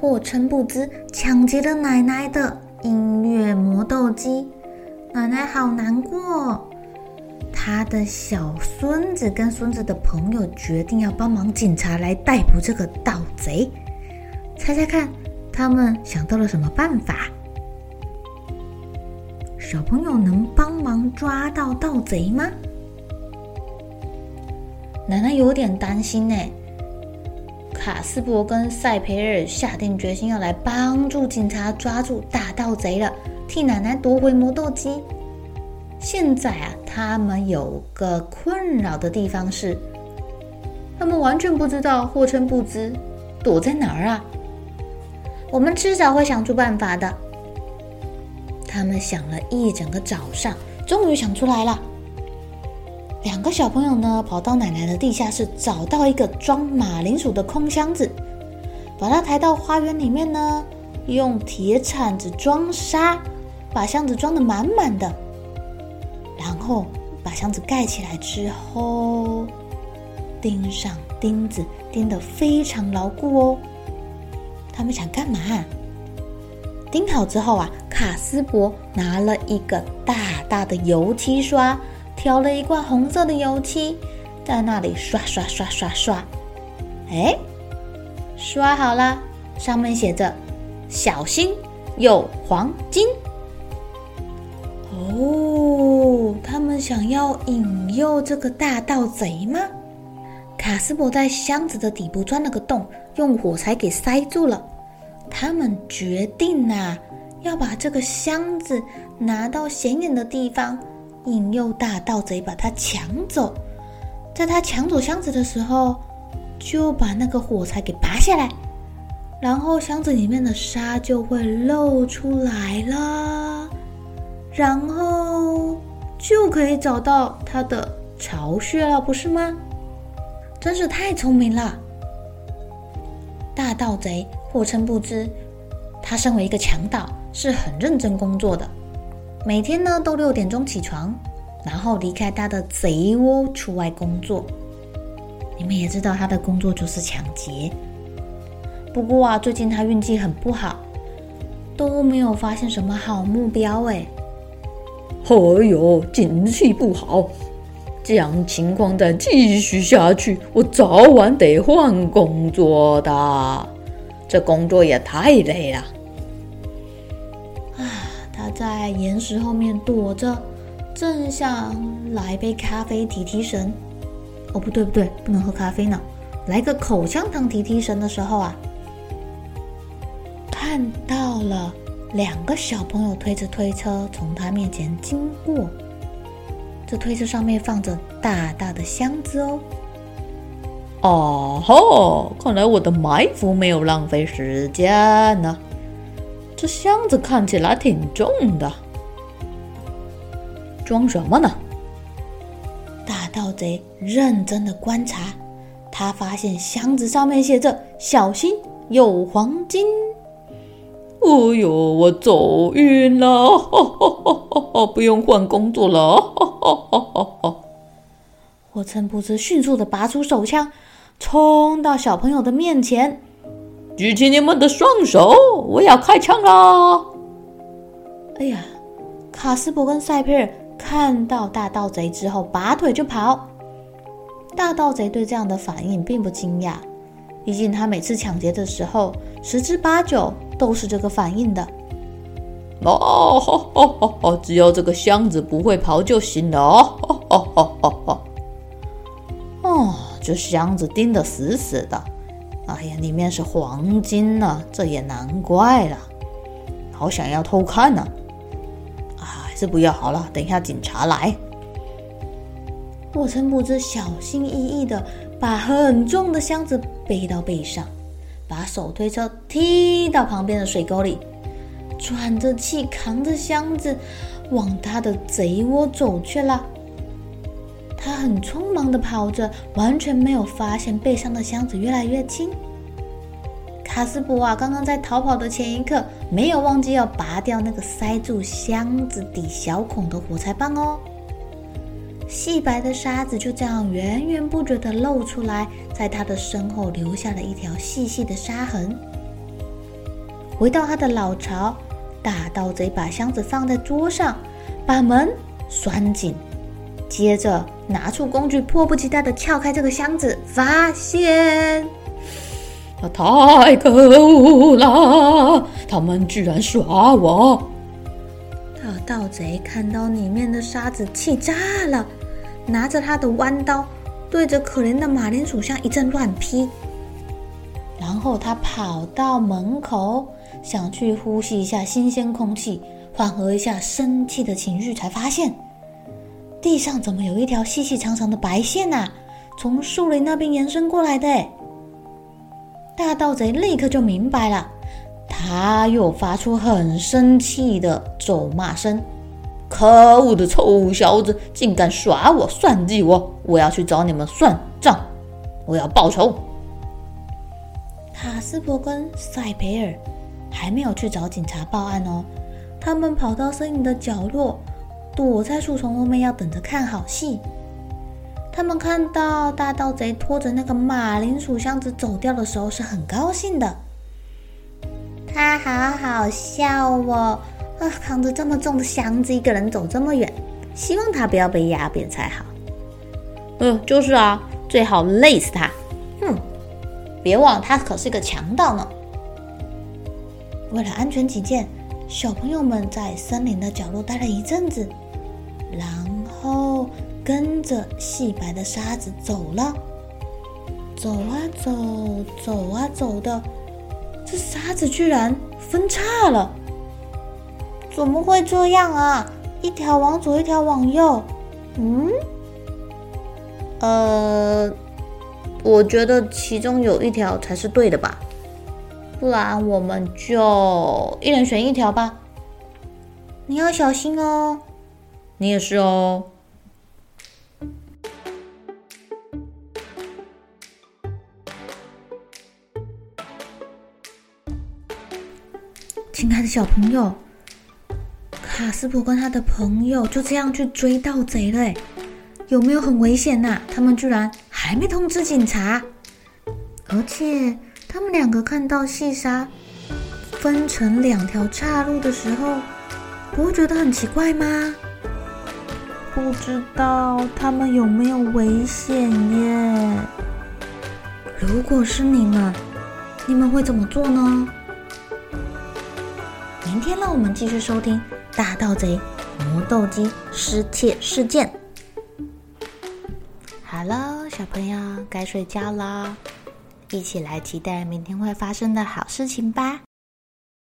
或称不知抢劫了奶奶的音乐磨豆机，奶奶好难过。她的小孙子跟孙子的朋友决定要帮忙警察来逮捕这个盗贼。猜猜看，他们想到了什么办法？小朋友能帮忙抓到盗贼吗？奶奶有点担心呢。卡斯伯跟赛培尔下定决心要来帮助警察抓住大盗贼了，替奶奶夺回磨豆机。现在啊，他们有个困扰的地方是，他们完全不知道霍琛不知躲在哪儿啊。我们迟早会想出办法的。他们想了一整个早上，终于想出来了。两个小朋友呢，跑到奶奶的地下室，找到一个装马铃薯的空箱子，把它抬到花园里面呢，用铁铲子装沙，把箱子装得满满的，然后把箱子盖起来之后，钉上钉子，钉得非常牢固哦。他们想干嘛？钉好之后啊，卡斯柏拿了一个大大的油漆刷。挑了一罐红色的油漆，在那里刷刷刷刷刷，哎，刷好了，上面写着“小心有黄金”。哦，他们想要引诱这个大盗贼吗？卡斯伯在箱子的底部钻了个洞，用火柴给塞住了。他们决定啊，要把这个箱子拿到显眼的地方。引诱大盗贼把它抢走，在他抢走箱子的时候，就把那个火柴给拔下来，然后箱子里面的沙就会露出来了，然后就可以找到他的巢穴了，不是吗？真是太聪明了！大盗贼霍称不知，他身为一个强盗，是很认真工作的。每天呢都六点钟起床，然后离开他的贼窝出外工作。你们也知道他的工作就是抢劫。不过啊，最近他运气很不好，都没有发现什么好目标哎。哎呦，运气不好，这样情况再继续下去，我早晚得换工作的。这工作也太累了。在岩石后面躲着，正想来杯咖啡提提神。哦，不对不对，不能喝咖啡呢。来个口香糖提提神的时候啊，看到了两个小朋友推着推车从他面前经过。这推车上面放着大大的箱子哦。哦吼，看来我的埋伏没有浪费时间呢。这箱子看起来挺重的，装什么呢？大盗贼认真的观察，他发现箱子上面写着“小心有黄金”。哎呦，我走晕了！哈哈哈哈，不用换工作了！哈哈哈哈，霍琛布兹迅速的拔出手枪，冲到小朋友的面前。举起你们的双手，我要开枪了！哎呀，卡斯伯跟塞佩尔看到大盗贼之后，拔腿就跑。大盗贼对这样的反应并不惊讶，毕竟他每次抢劫的时候，十之八九都是这个反应的。哦吼吼吼吼！只要这个箱子不会跑就行了哦。哦哦哦哦！哦，这箱子钉得死死的。哎呀，里面是黄金呢，这也难怪了。好想要偷看呢，啊，还是不要好了。等一下警察来。火城卜兹小心翼翼地把很重的箱子背到背上，把手推车踢到旁边的水沟里，喘着气扛着箱子往他的贼窝走去了。他很匆忙地跑着，完全没有发现背上的箱子越来越轻。卡斯柏啊，刚刚在逃跑的前一刻，没有忘记要拔掉那个塞住箱子底小孔的火柴棒哦。细白的沙子就这样源源不绝地露出来，在他的身后留下了一条细细的沙痕。回到他的老巢，大盗贼把箱子放在桌上，把门拴紧，接着拿出工具，迫不及待的撬开这个箱子，发现。太可恶了！他们居然耍我！大盗贼看到里面的沙子，气炸了，拿着他的弯刀，对着可怜的马铃薯箱一阵乱劈。然后他跑到门口，想去呼吸一下新鲜空气，缓和一下生气的情绪，才发现地上怎么有一条细细长长的白线啊？从树林那边延伸过来的。大盗贼立刻就明白了，他又发出很生气的咒骂声：“可恶的臭小子，竟敢耍我、算计我！我要去找你们算账，我要报仇！”卡斯伯跟塞培尔还没有去找警察报案哦，他们跑到森林的角落，躲在树丛后面，要等着看好戏。他们看到大盗贼拖着那个马铃薯箱子走掉的时候，是很高兴的。他好好笑哦，啊，扛着这么重的箱子，一个人走这么远，希望他不要被压扁才好。嗯，就是啊，最好累死他。哼，别忘了，他可是个强盗呢。为了安全起见，小朋友们在森林的角落待了一阵子，然后。跟着细白的沙子走了，走啊走，走啊走的，这沙子居然分叉了！怎么会这样啊？一条往左，一条往右。嗯，呃，我觉得其中有一条才是对的吧？不然我们就一人选一条吧。你要小心哦。你也是哦。亲爱的小朋友，卡斯普跟他的朋友就这样去追盗贼了，有没有很危险呐？他们居然还没通知警察，而且他们两个看到细沙分成两条岔路的时候，不会觉得很奇怪吗？不知道他们有没有危险耶？如果是你们，你们会怎么做呢？明天让我们继续收听《大盗贼魔斗鸡失窃事件》。好了，小朋友该睡觉了，一起来期待明天会发生的好事情吧。